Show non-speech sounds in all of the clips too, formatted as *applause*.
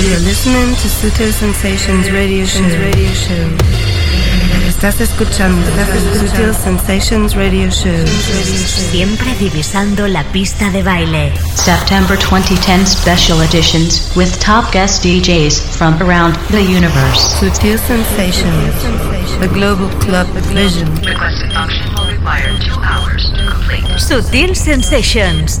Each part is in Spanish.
You're listening to Sutil Sensations Radio Show. Radio Show. Estás escuchando Sutil Sensations Radio Show. Siempre divisando la pista de baile. September 2010 special editions with top guest DJs from around the universe. Sutil Sensations, the global club vision. Requested function will require two hours to complete. Sutil Sensations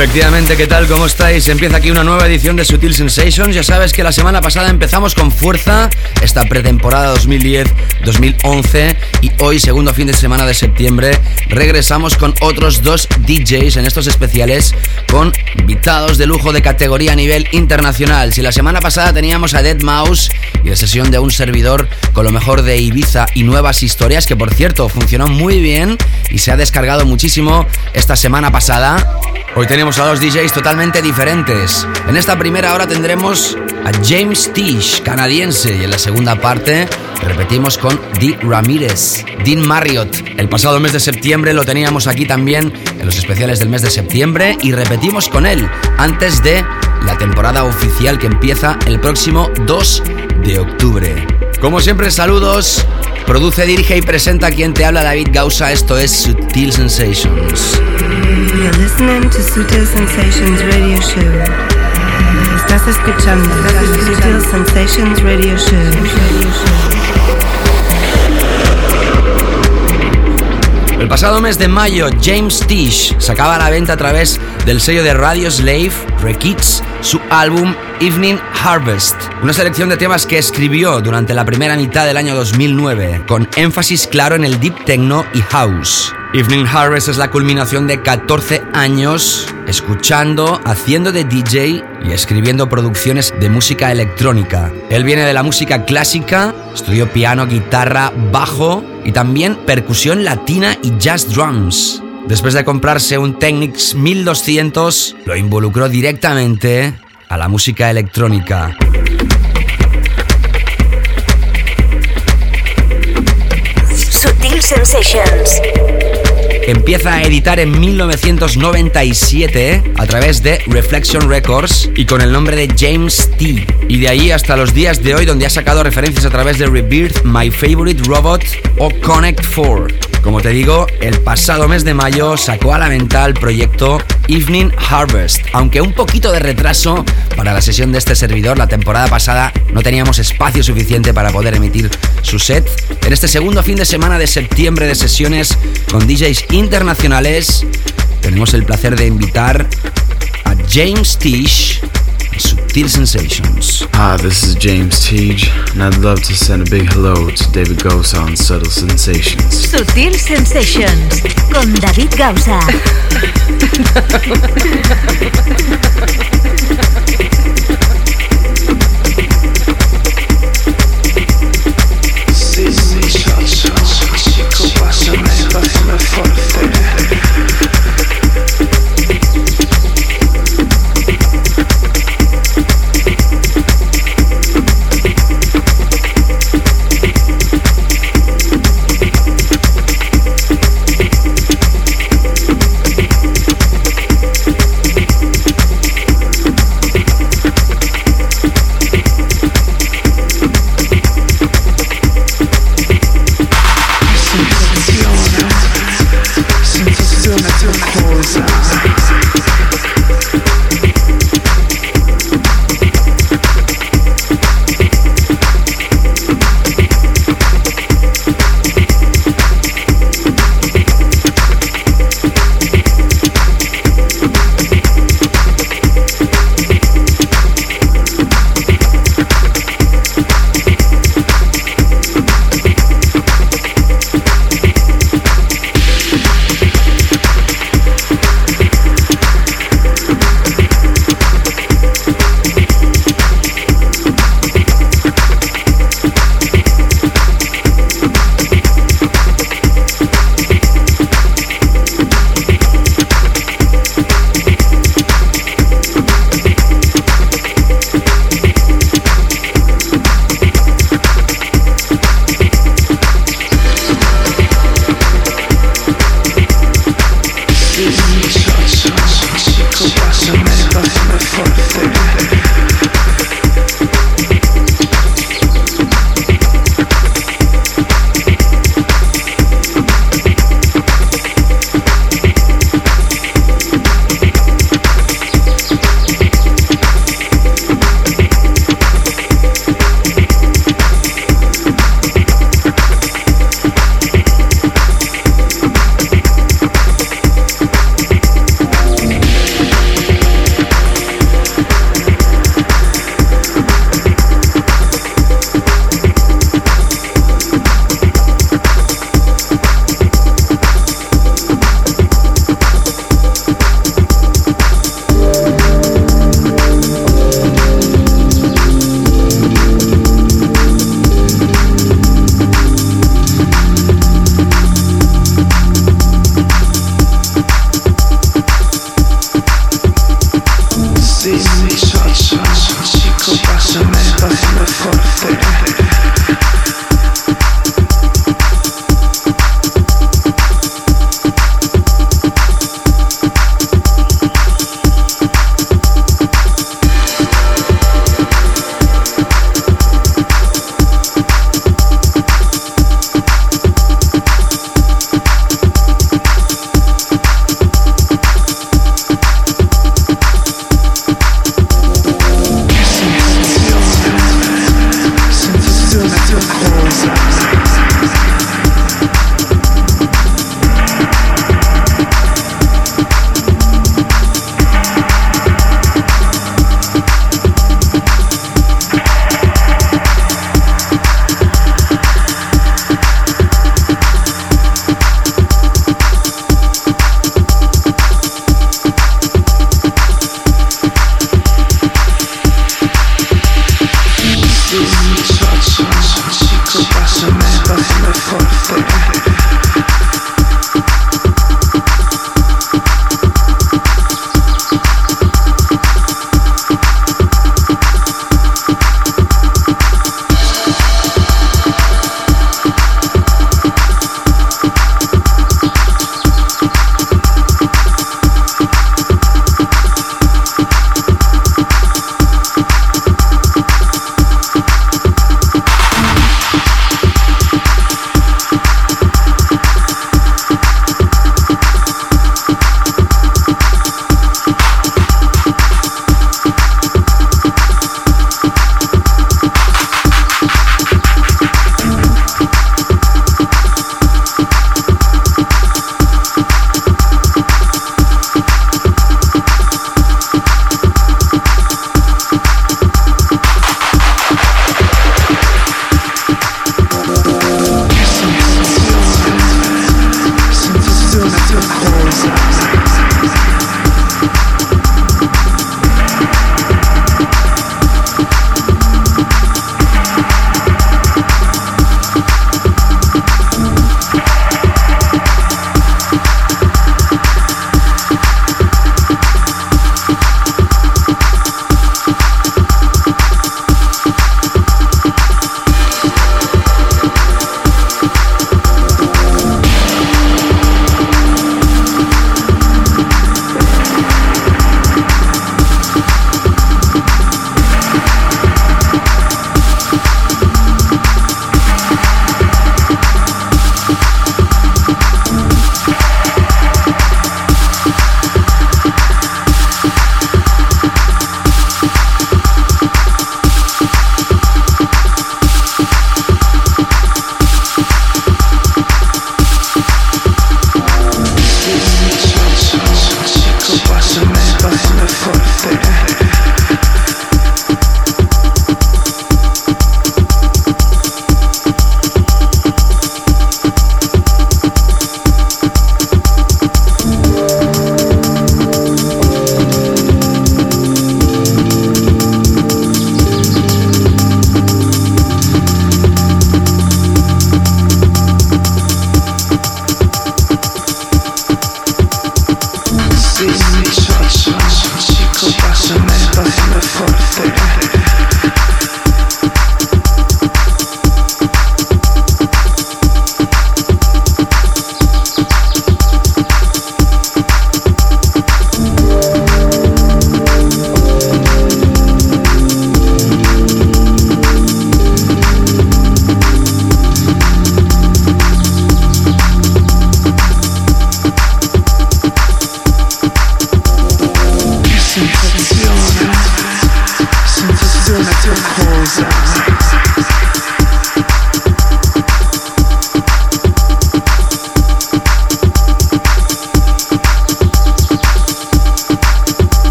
Efectivamente, ¿qué tal? ¿Cómo estáis? Empieza aquí una nueva edición de Sutil Sensations. Ya sabes que la semana pasada empezamos con fuerza esta pretemporada 2010-2011 y hoy, segundo fin de semana de septiembre, regresamos con otros dos DJs en estos especiales con invitados de lujo de categoría a nivel internacional. Si la semana pasada teníamos a Dead Mouse y la sesión de un servidor con lo mejor de Ibiza y nuevas historias, que por cierto funcionó muy bien y se ha descargado muchísimo esta semana pasada. Hoy tenemos a dos DJs totalmente diferentes. En esta primera hora tendremos a James Tish, canadiense, y en la segunda parte repetimos con Dee Ramírez, Dean Marriott. El pasado mes de septiembre lo teníamos aquí también en los especiales del mes de septiembre y repetimos con él antes de la temporada oficial que empieza el próximo 2 de octubre. Como siempre, saludos. Produce, dirige y presenta quien te habla David Gausa. Esto es Sutil Sensations. Sutil Sensations Radio Show. Estás escuchando Sutil Sensations Radio Show. El pasado mes de mayo, James Tish sacaba a la venta a través del sello de Radio Slave, Rekids, su álbum Evening Harvest, una selección de temas que escribió durante la primera mitad del año 2009, con énfasis claro en el deep techno y house. Evening Harvest es la culminación de 14 años escuchando, haciendo de DJ y escribiendo producciones de música electrónica. Él viene de la música clásica, estudió piano, guitarra, bajo y también percusión latina y jazz drums. Después de comprarse un Technics 1200, lo involucró directamente a la música electrónica. Sensations. Empieza a editar en 1997 a través de Reflection Records y con el nombre de James T. Y de ahí hasta los días de hoy donde ha sacado referencias a través de Rebirth, My Favorite Robot o Connect 4. Como te digo, el pasado mes de mayo sacó a la venta el proyecto Evening Harvest, aunque un poquito de retraso para la sesión de este servidor. La temporada pasada no teníamos espacio suficiente para poder emitir su set. En este segundo fin de semana de septiembre de sesiones con DJs internacionales, tenemos el placer de invitar a James Tish Sutil Sensations. Hi, this is James Teague, and I'd love to send a big hello to David Gosa on Subtle Sensations. Sutil Sensations con David Gausa. *laughs* *laughs*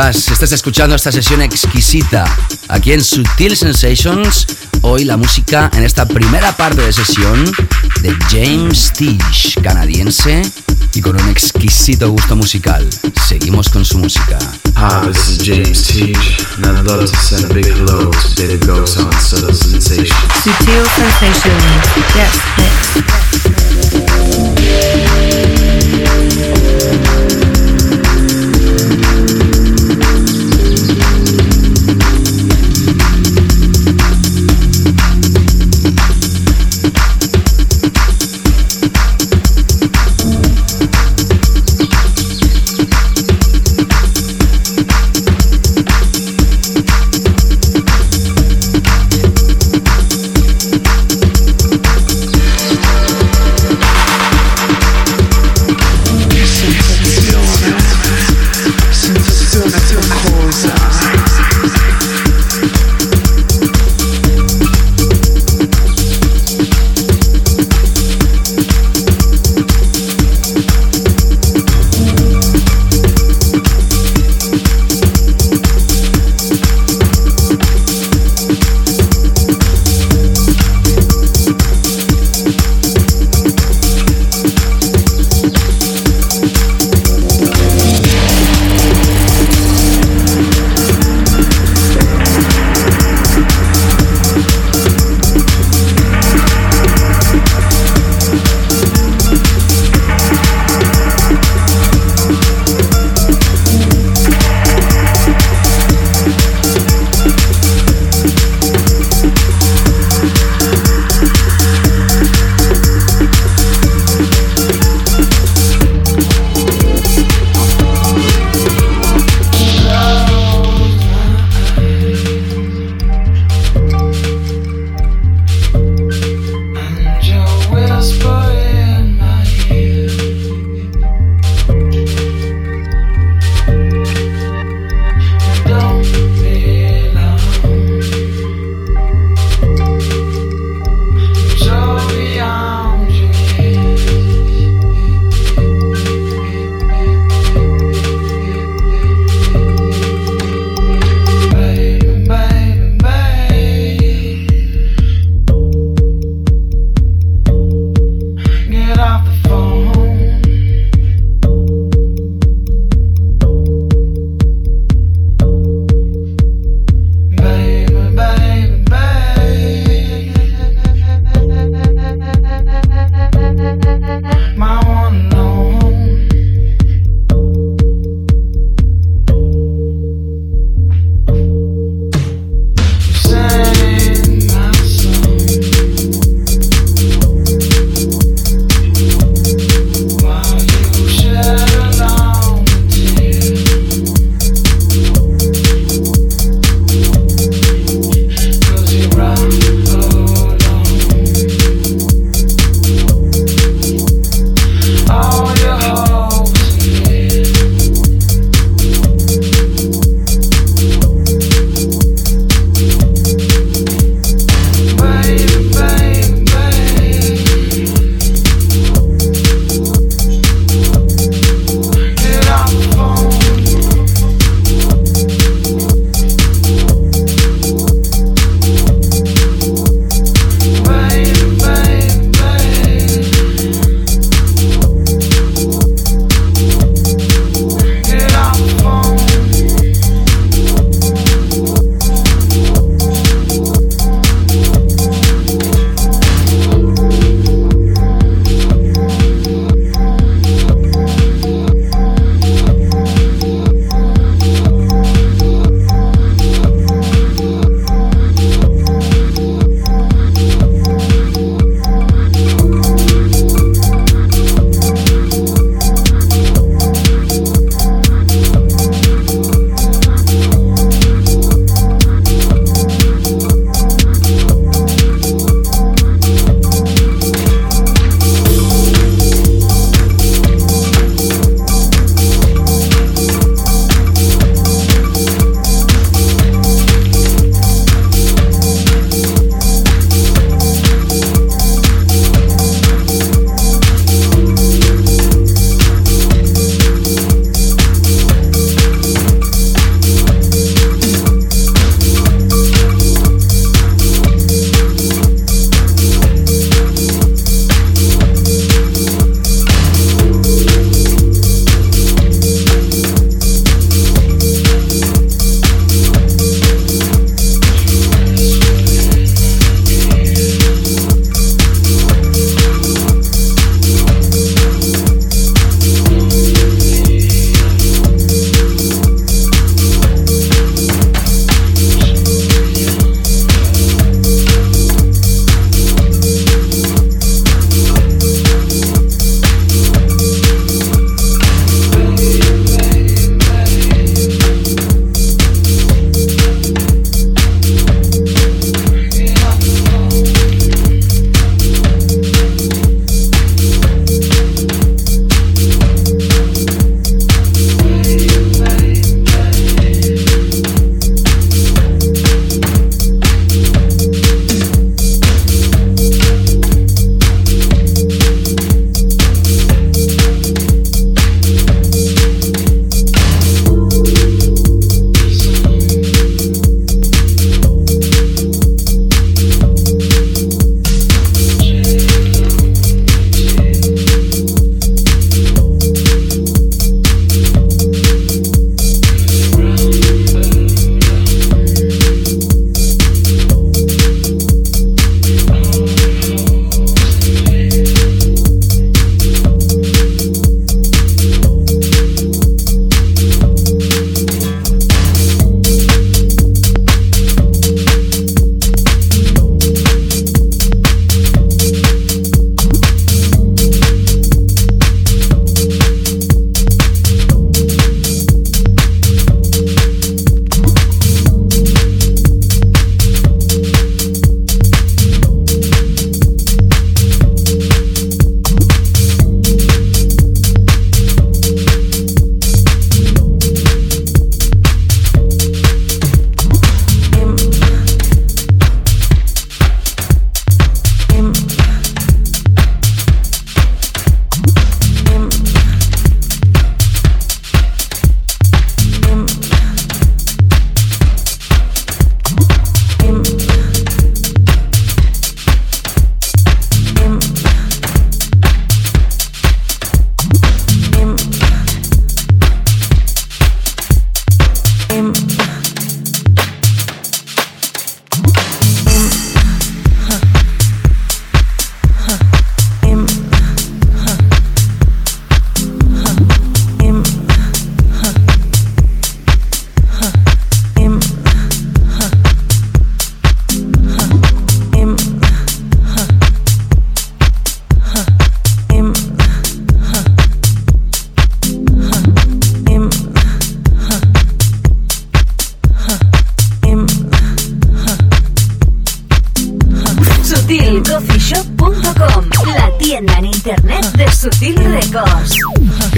estás? Estás escuchando esta sesión exquisita aquí en Sutil Sensations. Hoy la música en esta primera parte de sesión de James Tish, canadiense y con un exquisito gusto musical. Seguimos con su música. Hi, this is James Teach, and I'd love to send a big hello to David Ghost on Subtle Sensations. Sutil Sensations. Yes,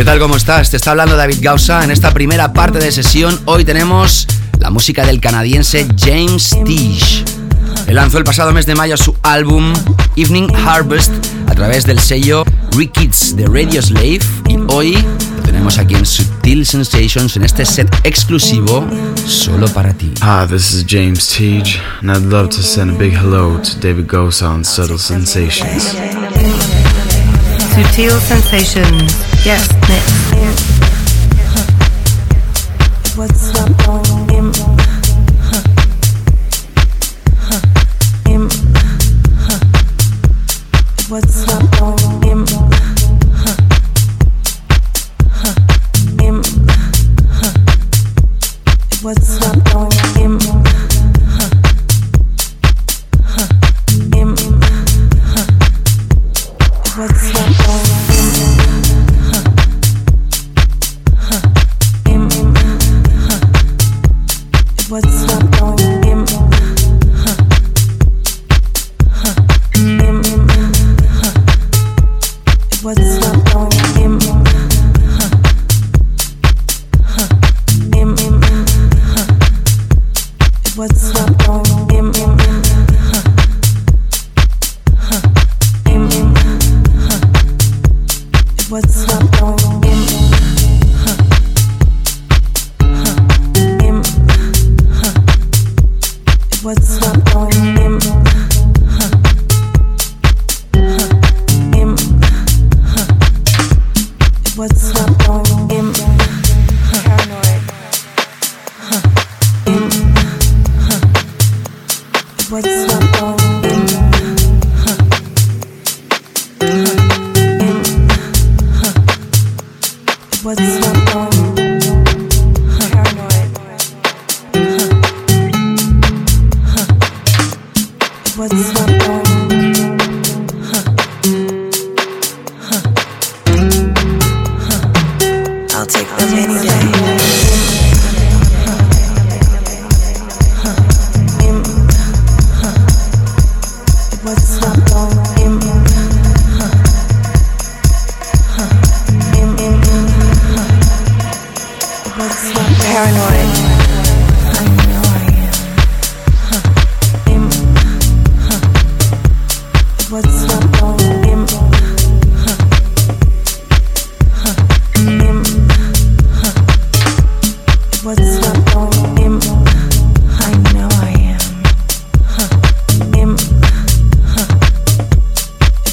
¿Qué tal? ¿Cómo estás? Te está hablando David Gausa. En esta primera parte de sesión, hoy tenemos la música del canadiense James Tish. Él lanzó el pasado mes de mayo su álbum Evening Harvest a través del sello Rickets de Radio Slave y hoy lo tenemos aquí en Subtil Sensations en este set exclusivo solo para ti. Hi, this is James Teague, and I'd love to send a big hello to David Gosa on Subtle Sensations. Subtle Sensations. Yes, yeah. Huh. What's up, all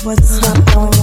What's up on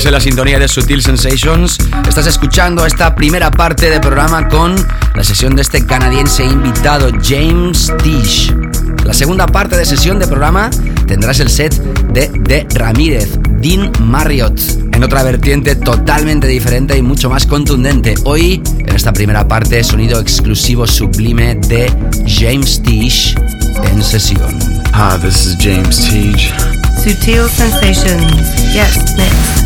Sigues en la sintonía de Sutil Sensations. Estás escuchando esta primera parte del programa con la sesión de este canadiense invitado James Tish. La segunda parte de sesión de programa tendrás el set de De Ramírez, Dean Marriott, en otra vertiente totalmente diferente y mucho más contundente. Hoy, en esta primera parte, sonido exclusivo sublime de James Tish en sesión. Hi, this is James Teague. Sutil Sensations. Yes, mix.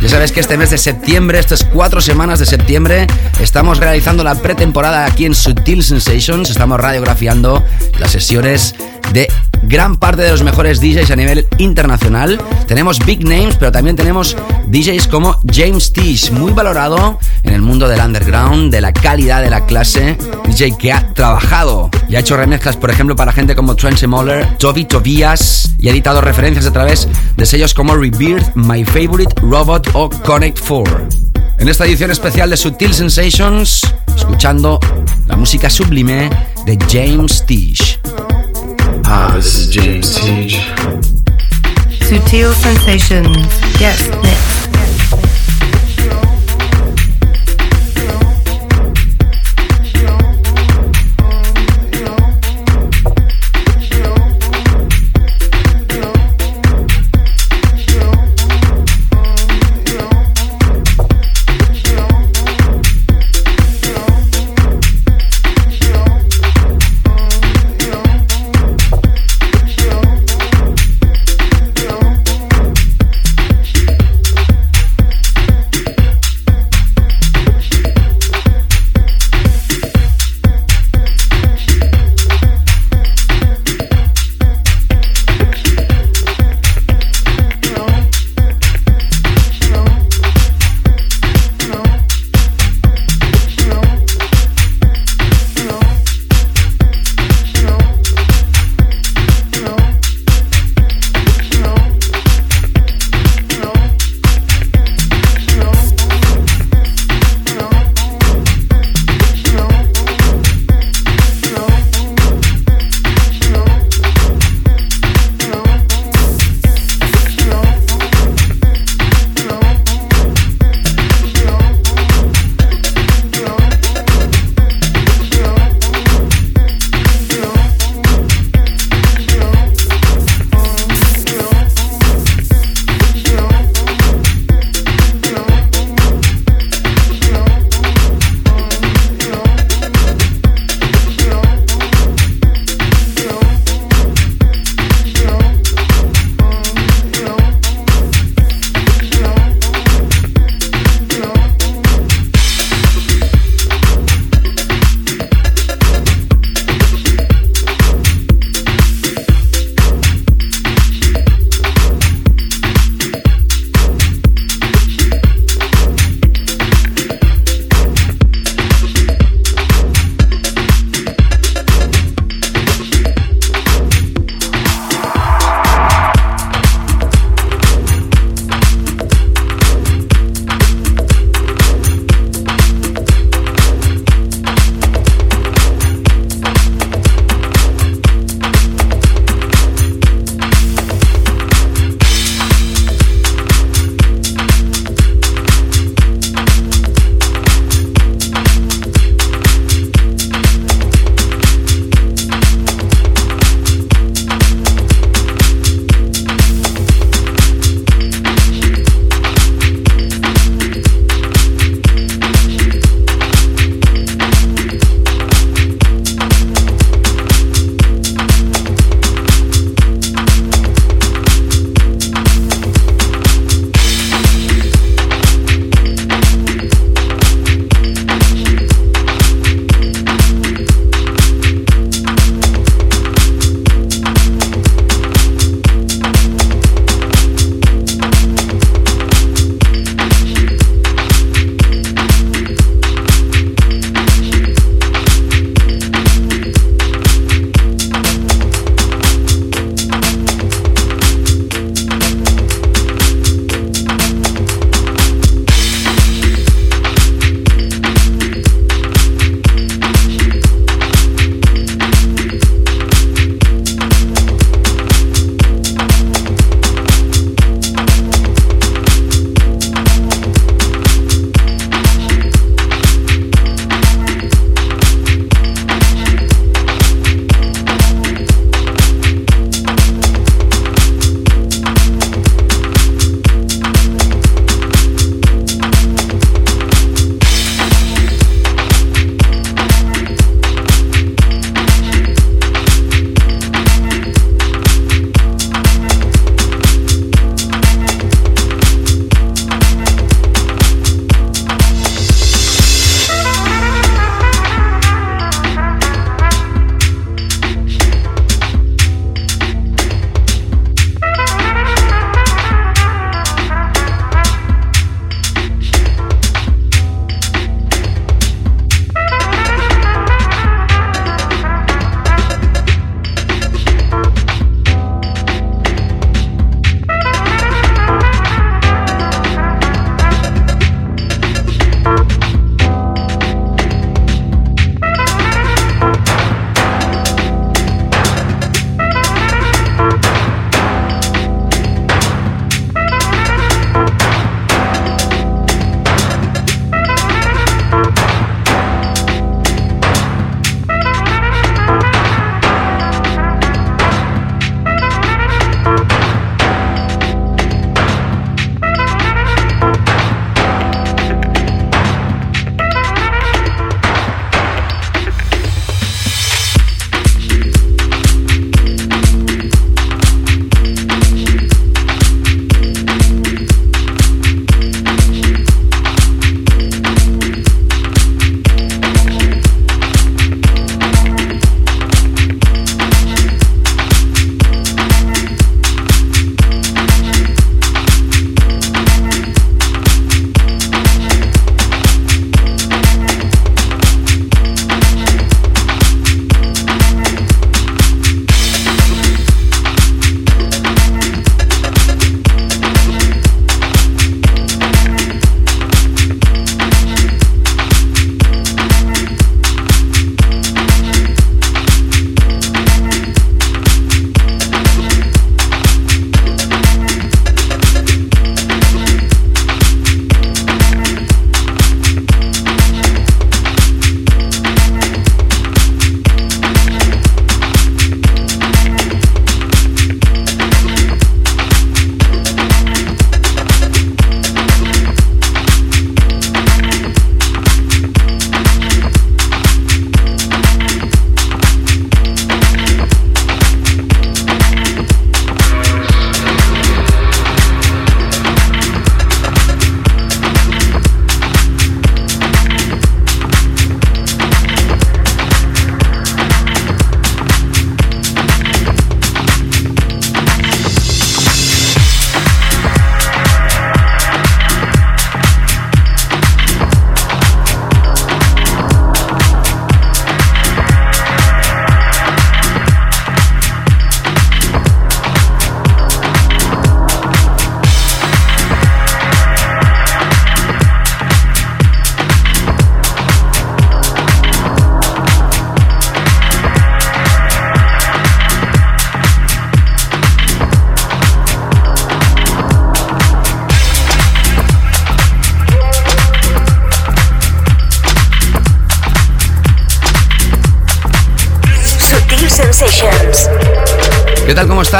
Ya sabes que este mes de septiembre, estas cuatro semanas de septiembre, estamos realizando la pretemporada aquí en Sutil Sensations. Estamos radiografiando las sesiones de gran parte de los mejores DJs a nivel internacional. Tenemos big names, pero también tenemos DJs como James Tish, muy valorado en el mundo del underground, de la calidad de la clase. DJ que ha trabajado y ha hecho remezclas, por ejemplo, para gente como Trent Moller, Toby Tobias y ha editado referencias a través de sellos como Rebirth, My Favorite, Robot o Connect 4. En esta edición especial de Sutil Sensations, escuchando la música sublime de James Tish. Hi, this is James Teague. Sutil Sensations. Yes, next.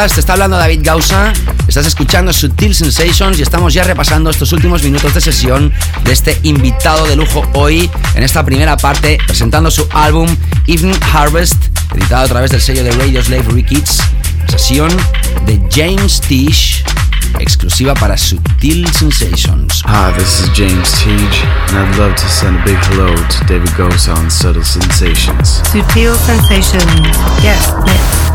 Estás? Te está hablando David Gausa. Estás escuchando Sutil Sensations y estamos ya repasando estos últimos minutos de sesión de este invitado de lujo hoy en esta primera parte presentando su álbum Evening Harvest, editado a través del sello de Radio Slave Records. Sesión de James Tish, exclusiva para Sutil Sensations. Hi, this is James Teague, and I'd love to send a big hello to David Gosa on Subtle Sensations. Sutil Sensations. Yes, yes.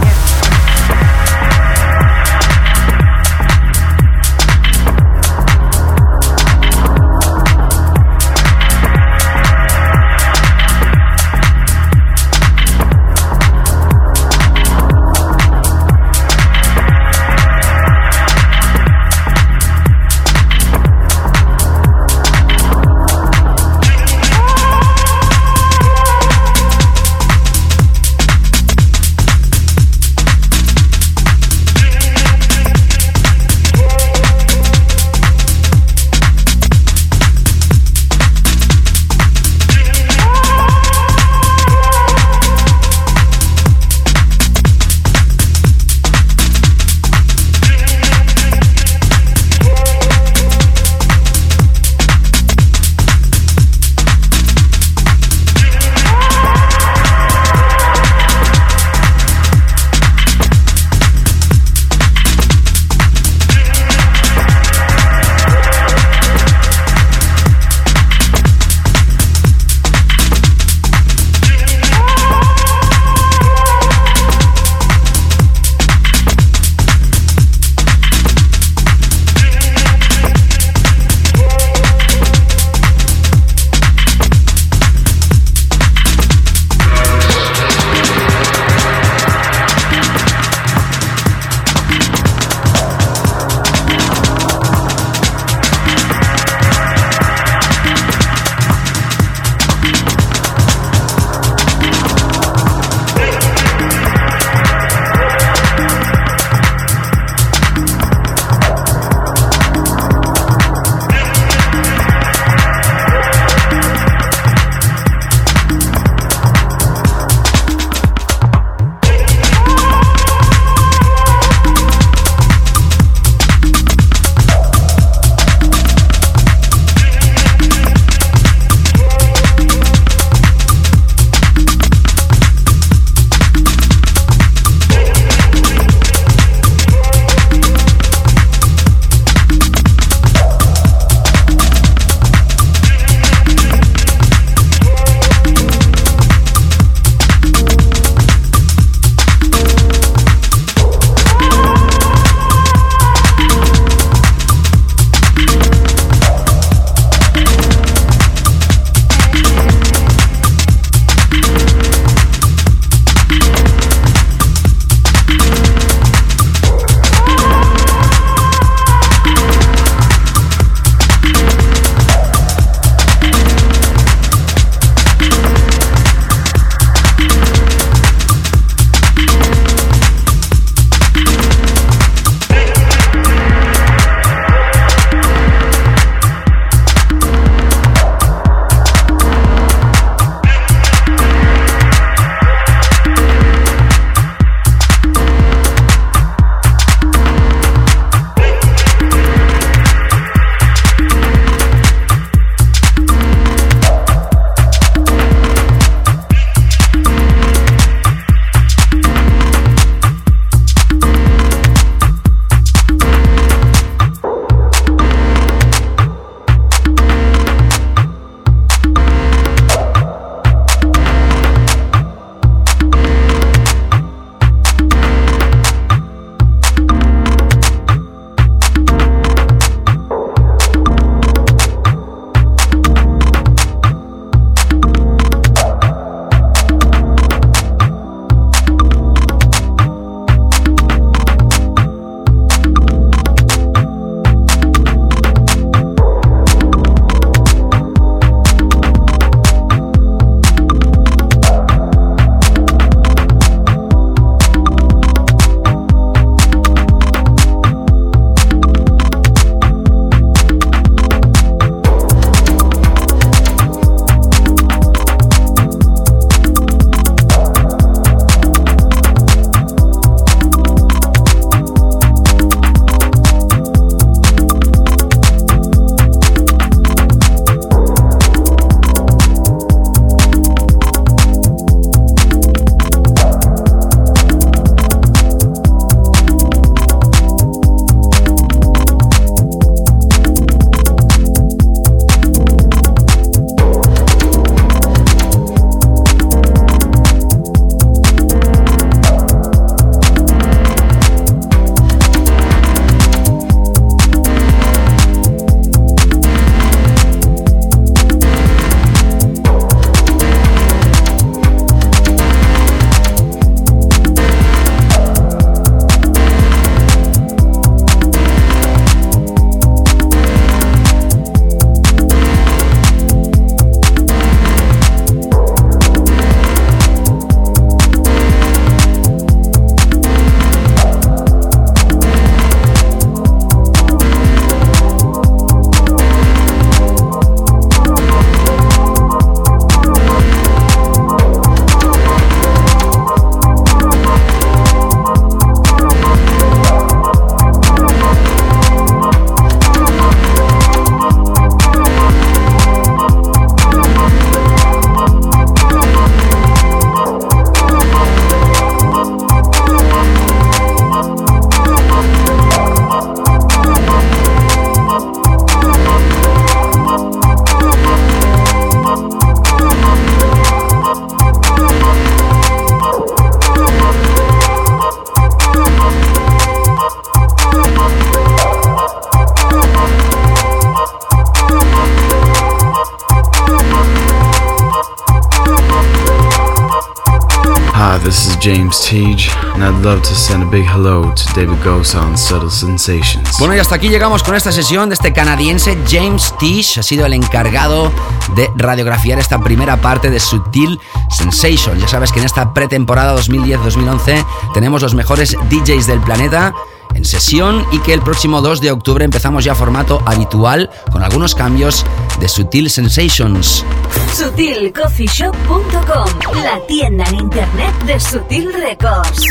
A big hello to David Gosa on Subtle Sensations. Bueno, y hasta aquí llegamos con esta sesión de este canadiense James Tish. Ha sido el encargado de radiografiar esta primera parte de Sutil Sensation. Ya sabes que en esta pretemporada 2010-2011 tenemos los mejores DJs del planeta en sesión y que el próximo 2 de octubre empezamos ya formato habitual con algunos cambios de Sutil Sensations. SutilCoffeeShop.com, la tienda en internet de Sutil Records.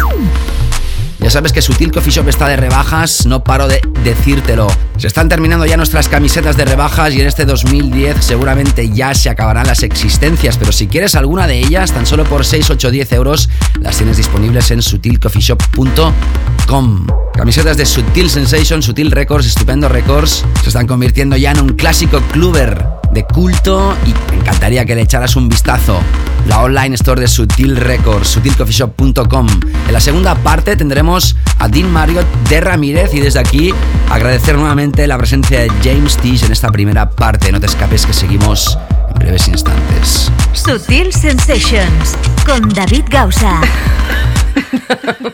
Ya sabes que Sutil Coffee Shop está de rebajas, no paro de decírtelo. Se están terminando ya nuestras camisetas de rebajas y en este 2010 seguramente ya se acabarán las existencias, pero si quieres alguna de ellas, tan solo por 6, 8, 10 euros, las tienes disponibles en sutilcoffeeshop.com. Camisetas de Sutil Sensation, Sutil Records, Estupendo Records, se están convirtiendo ya en un clásico cluber de culto y me encantaría que le echaras un vistazo. La online store de Sutil Records, sutilcoffeeshop.com. En la segunda parte tendremos a Dean Marriott de Ramírez y desde aquí agradecer nuevamente la presencia de James Tish en esta primera parte. No te escapes que seguimos en breves instantes. Sutil Sensations con David Gausa. *laughs*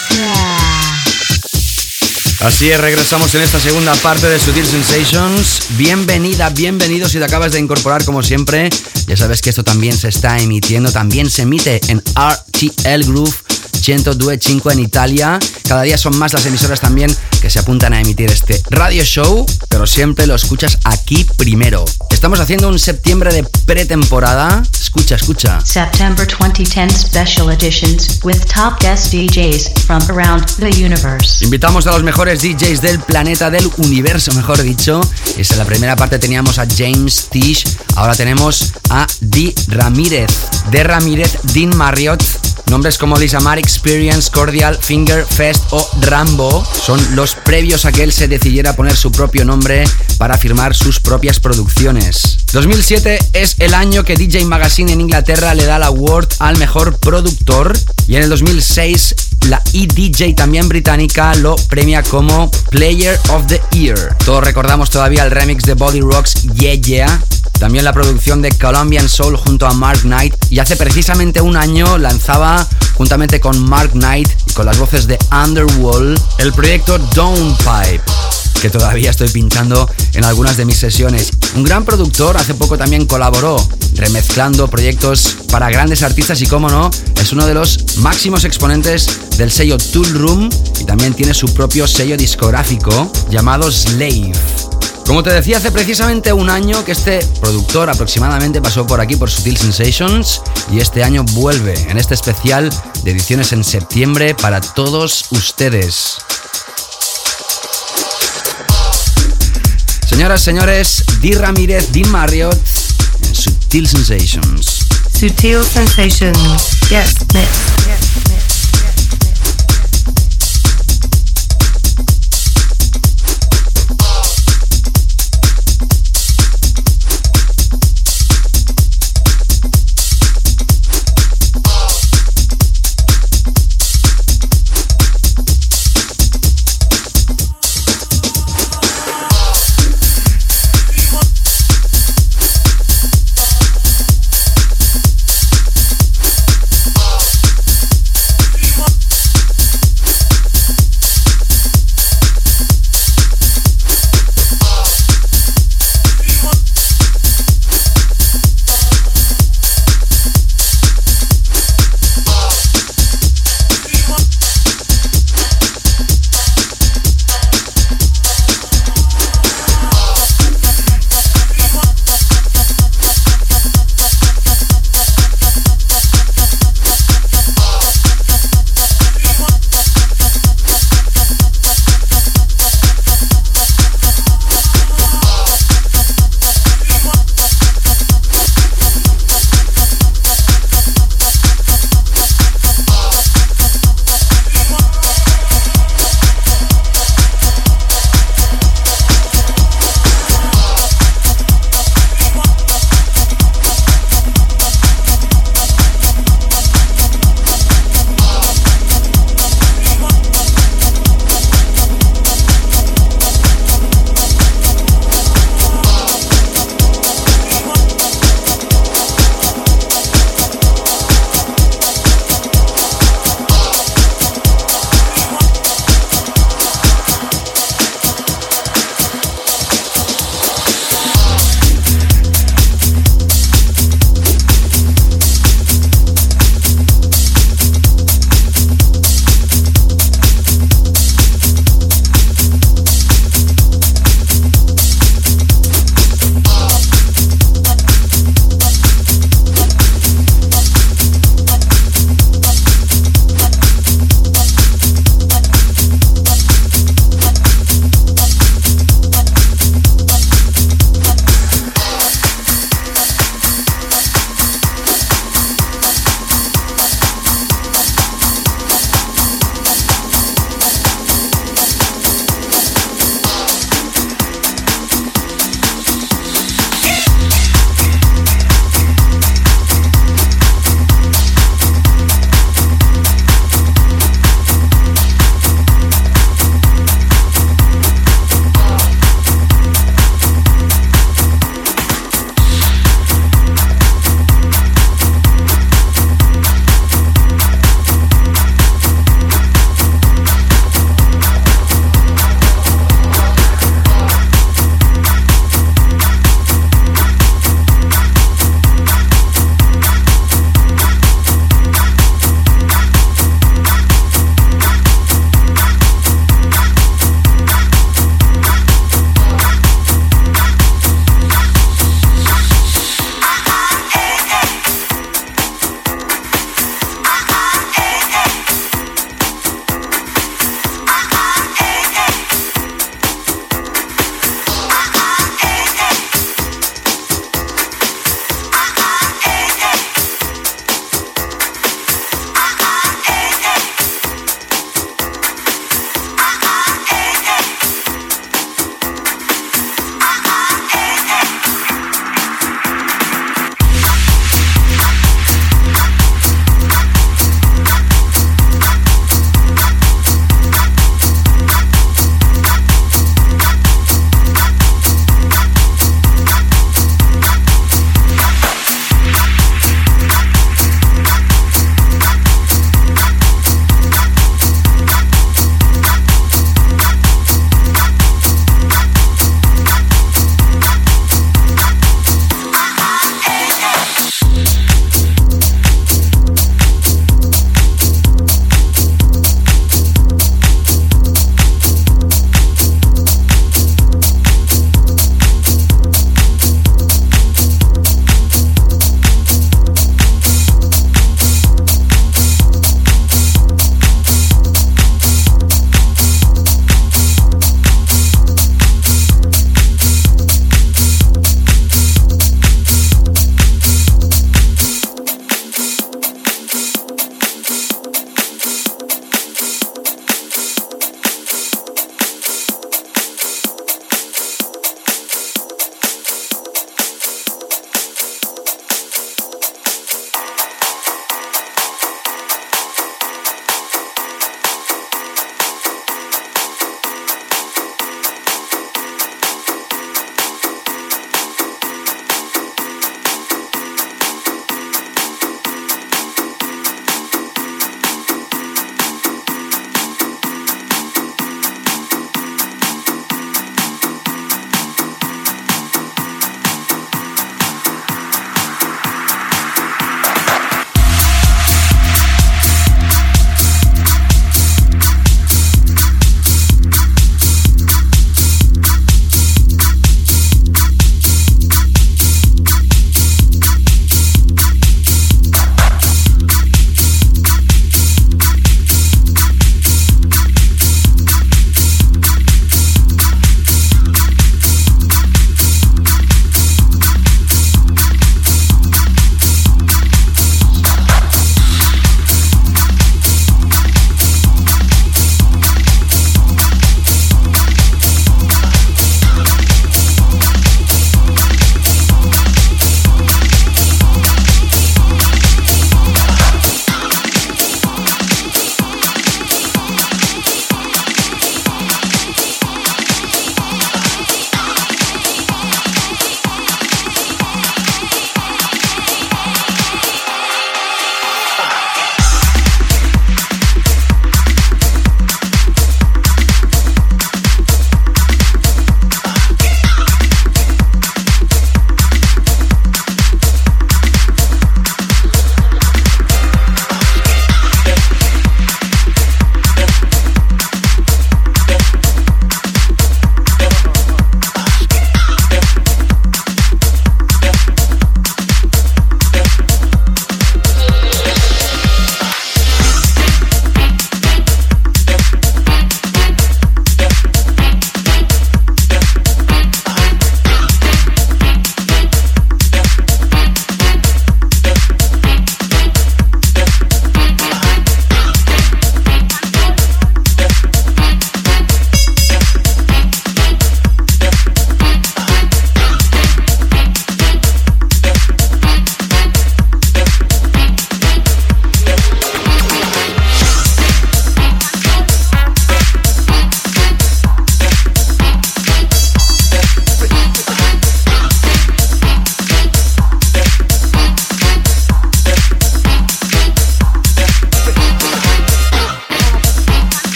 Así es, regresamos en esta segunda parte de Sutil Sensations. Bienvenida, bienvenido si te acabas de incorporar como siempre. Ya sabes que esto también se está emitiendo, también se emite en RTL Groove 102.5 en Italia. Cada día son más las emisoras también que se apuntan a emitir este radio show, pero siempre lo escuchas aquí primero. Estamos haciendo un septiembre de pretemporada. Escucha, escucha. September 2010 special editions with top guest DJs from around the universe. Invitamos a los mejores DJs del planeta, del universo, mejor dicho. Y en la primera parte teníamos a James Tish, ahora tenemos a Di Ramírez. De Ramírez, Dean Marriott. Nombres como Lisamar Experience, Cordial, Finger, Fest o Rambo son los previos a que él se decidiera poner su propio nombre para firmar sus propias producciones. 2007 es el año que DJ Magazine en Inglaterra le da la award al mejor productor y en el 2006 la EDJ también británica lo premia como Player of the Year. Todos recordamos todavía el remix de Body Rocks Yeah Yeah. También la producción de Colombian Soul junto a Mark Knight. Y hace precisamente un año lanzaba, juntamente con Mark Knight y con las voces de Underworld, el proyecto Downpipe que todavía estoy pinchando en algunas de mis sesiones. Un gran productor hace poco también colaboró remezclando proyectos para grandes artistas y como no, es uno de los máximos exponentes del sello Tool Room y también tiene su propio sello discográfico llamado Slave. Como te decía, hace precisamente un año que este productor aproximadamente pasó por aquí por Sutil Sensations y este año vuelve en este especial de ediciones en septiembre para todos ustedes. Señoras, señores, Di Ramírez, Di Marriott en Sutil Sensations. Sutil Sensations. Yes, mix.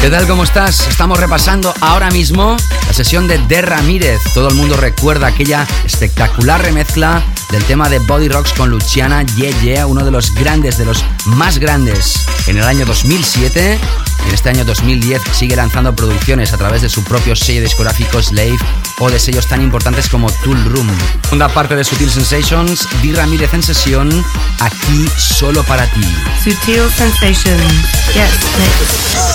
¿Qué tal? ¿Cómo estás? Estamos repasando ahora mismo la sesión de De Ramírez. Todo el mundo recuerda aquella espectacular remezcla del tema de Body Rocks con Luciana Yeah, uno de los grandes, de los más grandes. En el año 2007 y en este año 2010 sigue lanzando producciones a través de su propio sello discográfico Slave o de sellos tan importantes como Tool Room. Segunda parte de Sutil Sensations, Di Ramírez en sesión, aquí solo para ti. Sutil Sensations. Yes, please.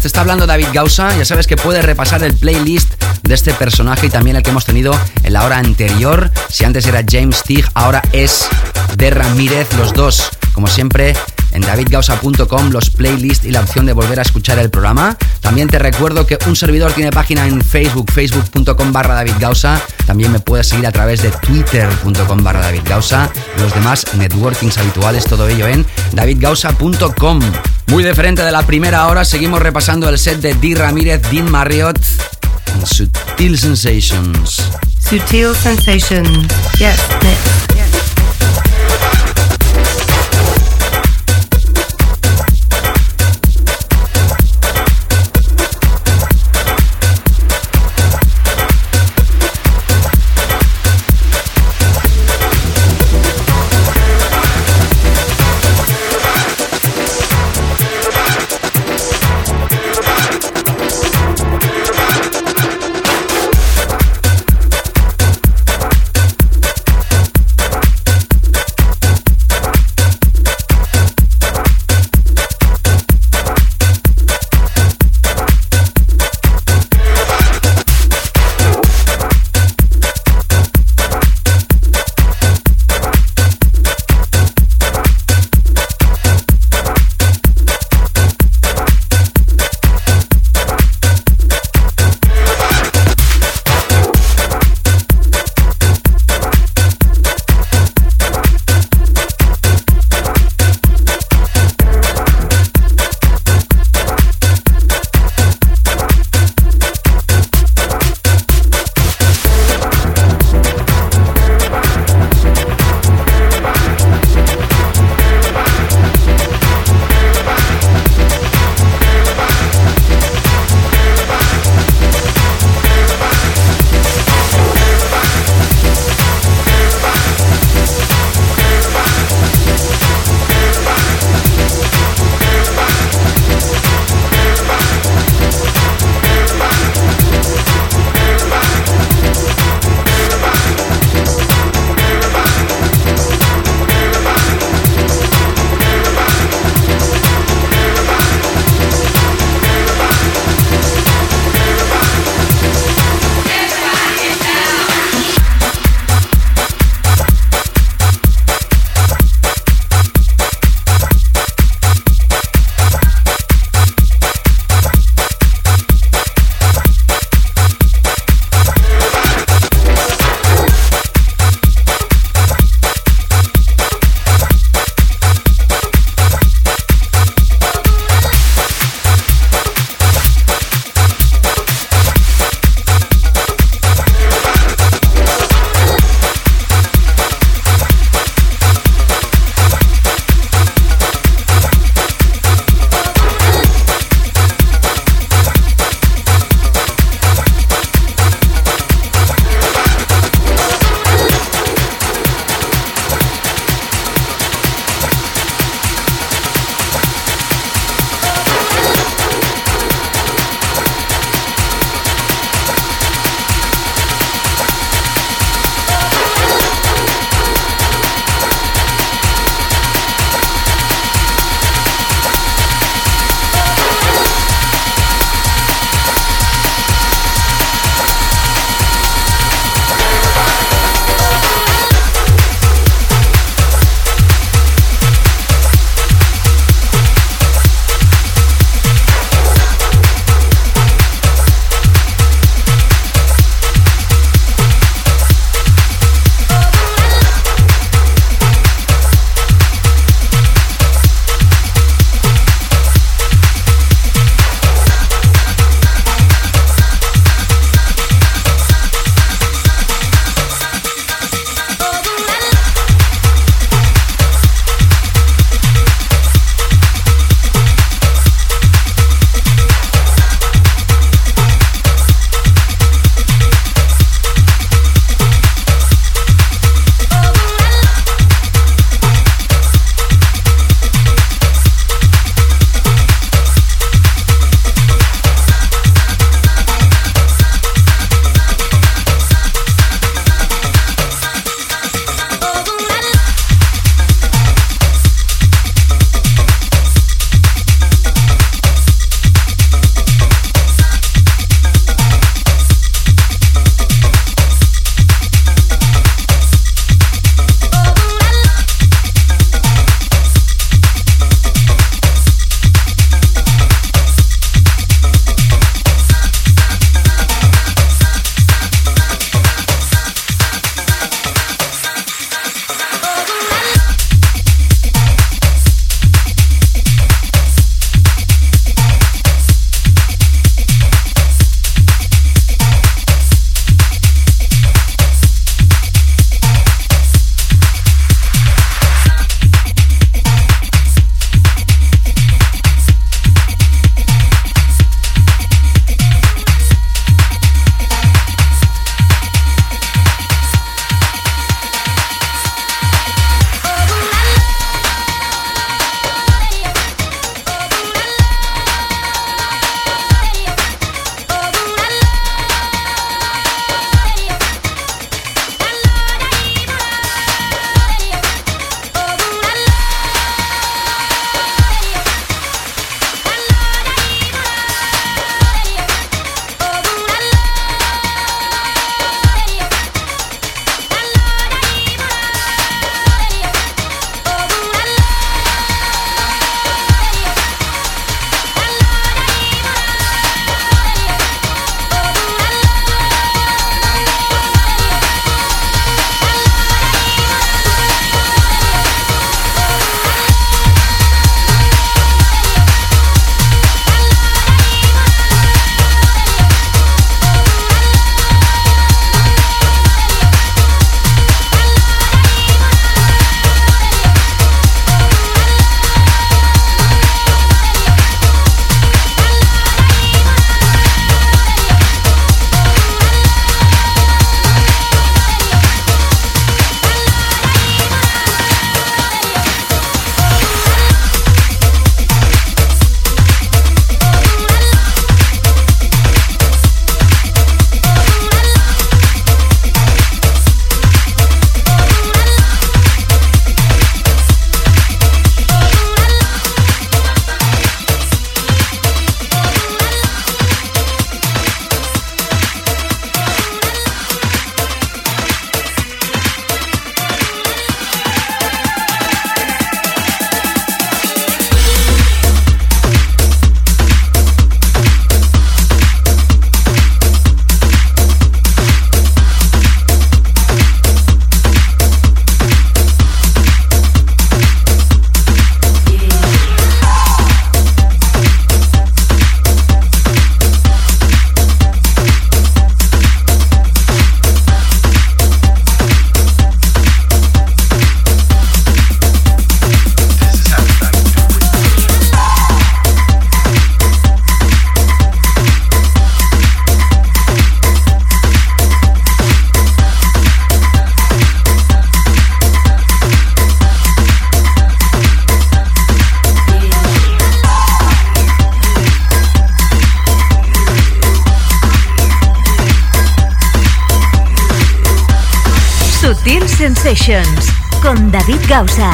Te está hablando David Gausa. Ya sabes que puedes repasar el playlist de este personaje y también el que hemos tenido en la hora anterior. Si antes era James Tig, ahora es de Ramírez, los dos, como siempre, en davidgausa.com los playlists y la opción de volver a escuchar el programa. También te recuerdo que un servidor tiene página en Facebook, facebook.com barra davidgausa. También me puedes seguir a través de twitter.com barra davidgausa. Los demás networkings habituales, todo ello en davidgausa.com. Muy diferente de la primera hora, seguimos repasando el set de Di Ramírez, Dean Marriott en Sutil Sensations. Sutil Sensations. Yes, next.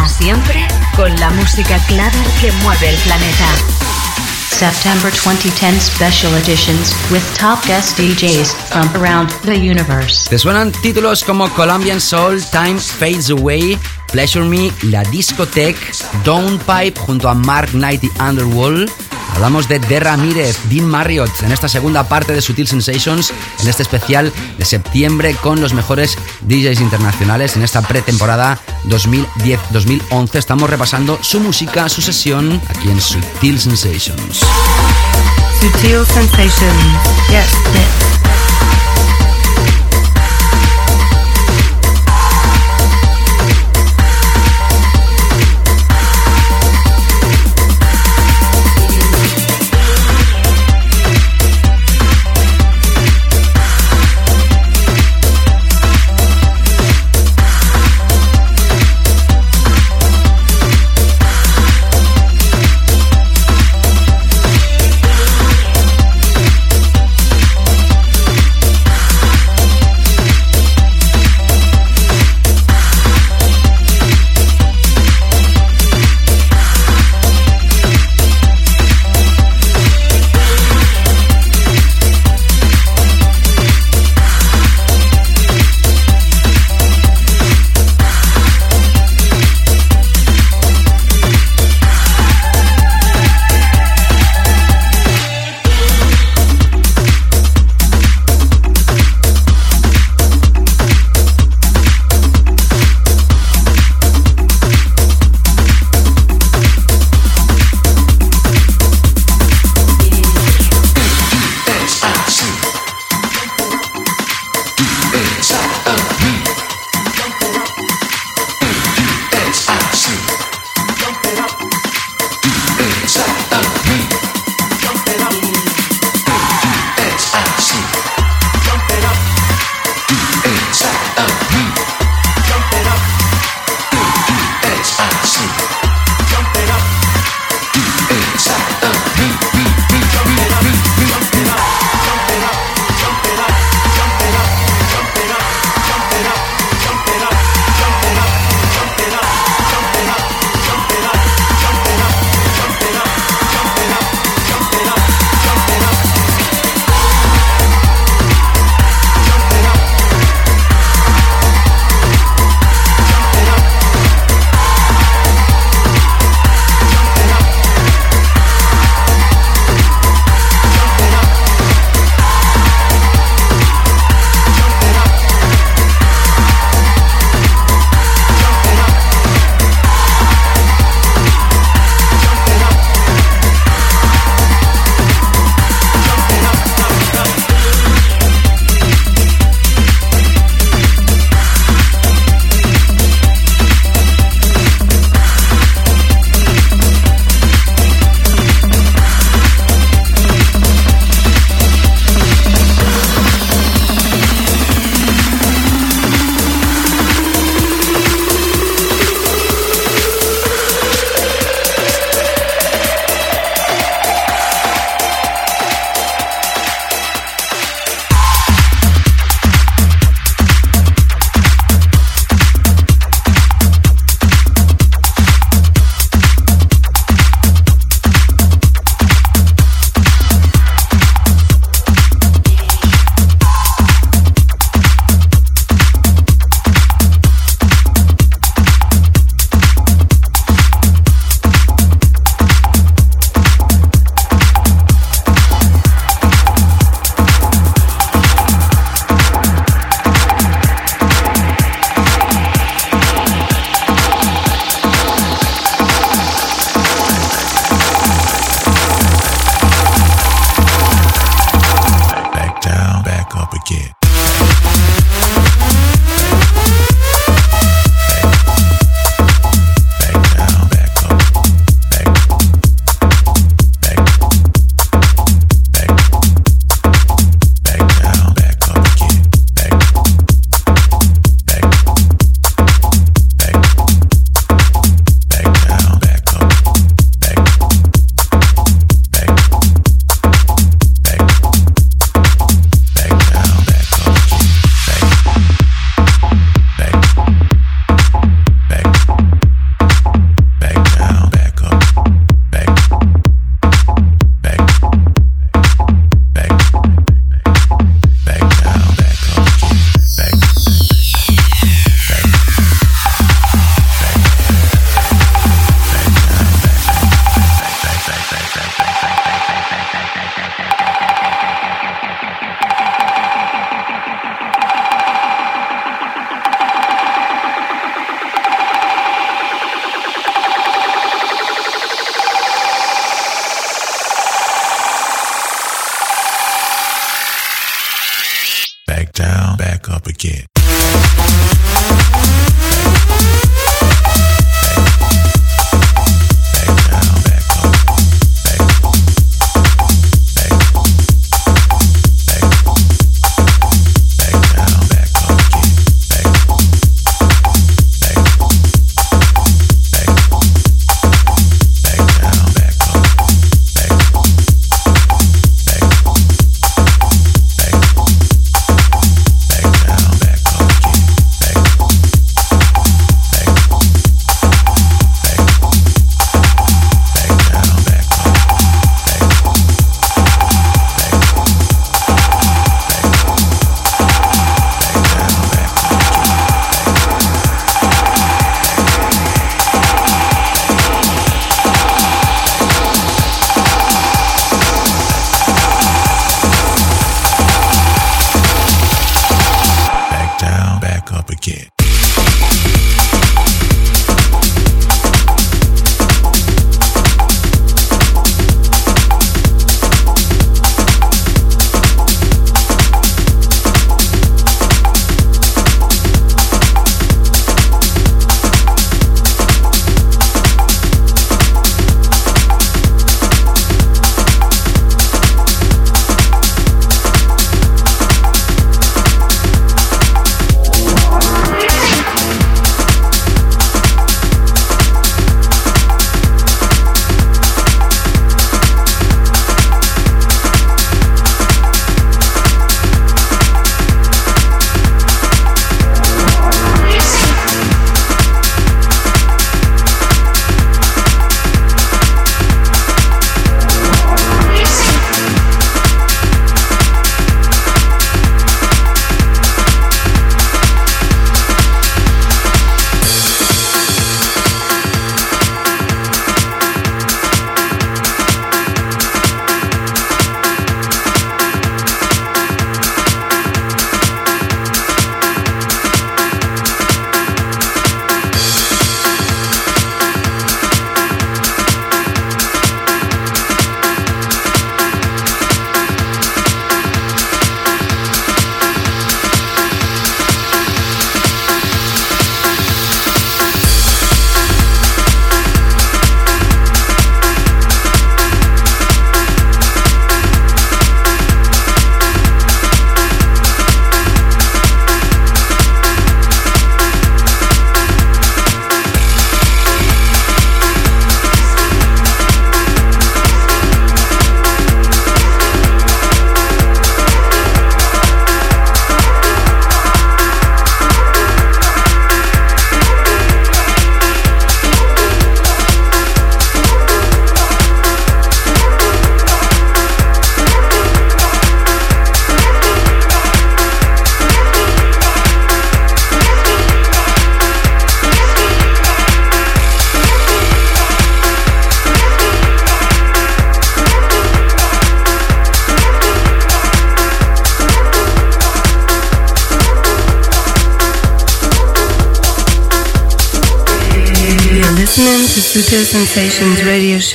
Siempre con la música clara que mueve el planeta. September 2010 special editions with top guest DJs from around the universe. Te suenan títulos como Colombian Soul, Time Fades Away, Pleasure Me, La Discotheque, Downpipe junto a Mark Knight y Underworld. Hablamos de De Ramírez, Dean Marriott en esta segunda parte de Sutil Sensations, en este especial de septiembre con los mejores DJs internacionales en esta pretemporada 2010-2011. Estamos repasando su música, su sesión aquí en Sutil Sensations. Sutil Sensations.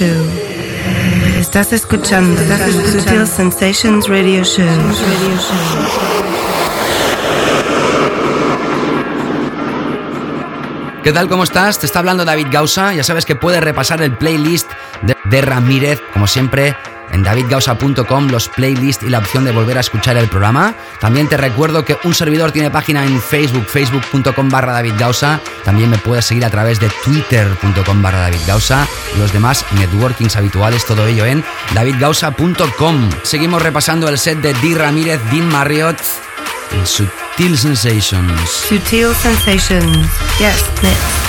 Estás escuchando Sutil Sensations Radio Show. Radio Show. ¿Qué tal? ¿Cómo estás? Te está hablando David Gausa. Ya sabes que puedes repasar el playlist de, de Ramírez, como siempre, en davidgausa.com, los playlists y la opción de volver a escuchar el programa. También te recuerdo que un servidor tiene página en Facebook, facebook.com barra davidgausa. También me puedes seguir a través de twitter.com barra davidgausa y los demás networkings habituales, todo ello en davidgausa.com. Seguimos repasando el set de Di Ramírez, Dean Marriott en Sutil Sensations. Sutil Sensations. Yes, next.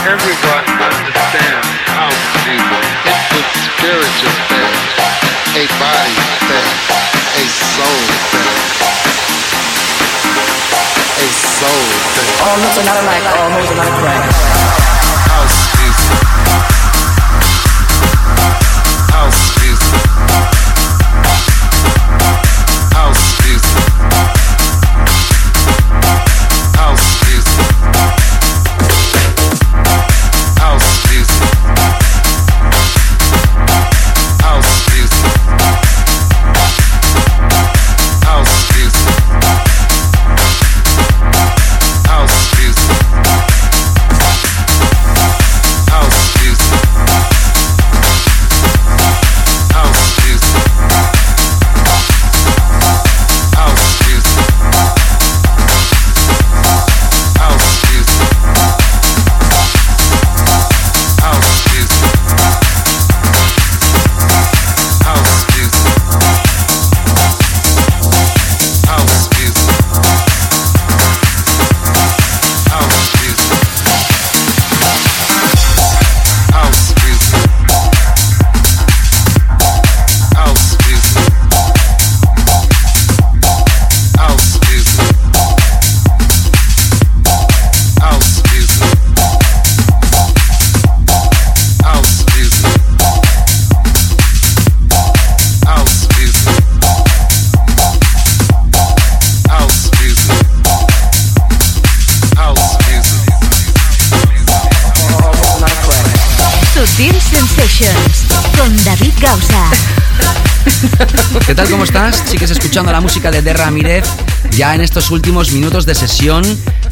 Everybody understand how to It's a was spiritual thing, a body thing, a soul. A soul thing. Sigues escuchando la música de Derra Ramírez ya en estos últimos minutos de sesión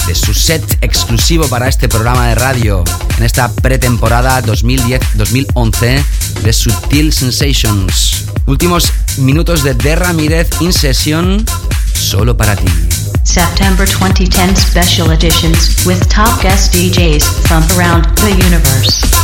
de su set exclusivo para este programa de radio en esta pretemporada 2010-2011 de Sutil Sensations. Últimos minutos de Derra Ramírez in session solo para ti. September 2010 special editions with top guest DJs from around the universe.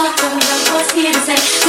Welcome, I was here to say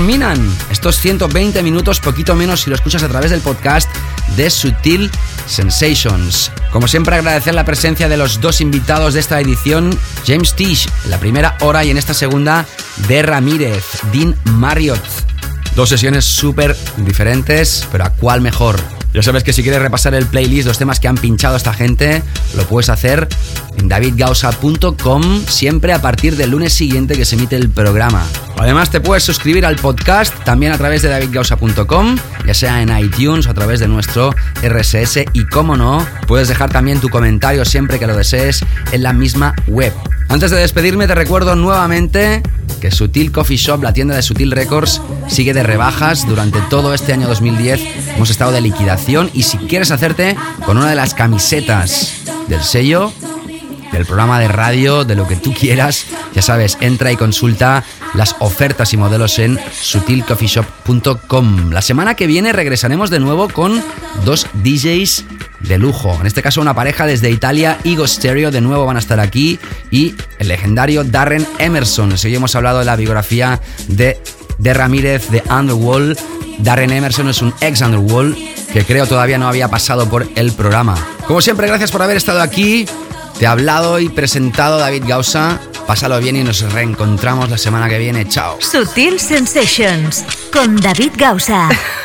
terminan estos 120 minutos, poquito menos si lo escuchas a través del podcast de Sutil Sensations. Como siempre, agradecer la presencia de los dos invitados de esta edición, James Tish, la primera hora y en esta segunda, de Ramírez, Dean Marriott. Dos sesiones súper diferentes, pero ¿a cuál mejor? Ya sabes que si quieres repasar el playlist, los temas que han pinchado esta gente, lo puedes hacer en davidgausa.com siempre a partir del lunes siguiente que se emite el programa. Además te puedes suscribir al podcast también a través de davidgausa.com, ya sea en iTunes o a través de nuestro RSS y como no, puedes dejar también tu comentario siempre que lo desees en la misma web. Antes de despedirme te recuerdo nuevamente que Sutil Coffee Shop, la tienda de Sutil Records, sigue de rebajas. Durante todo este año 2010 hemos estado de liquidación y si quieres hacerte con una de las camisetas del sello, del programa de radio, de lo que tú quieras, ya sabes, entra y consulta las ofertas y modelos en sutilcoffeeshop.com. La semana que viene regresaremos de nuevo con dos DJs de lujo. En este caso una pareja desde Italia, Ego Stereo, de nuevo van a estar aquí y el legendario Darren Emerson. Si hemos hablado de la biografía de, de Ramírez de Underworld, Darren Emerson es un ex Underworld que creo todavía no había pasado por el programa. Como siempre, gracias por haber estado aquí. Te ha hablado y presentado David Gausa. Pásalo bien y nos reencontramos la semana que viene. Chao. Sutil Sensations con David Gausa. *laughs*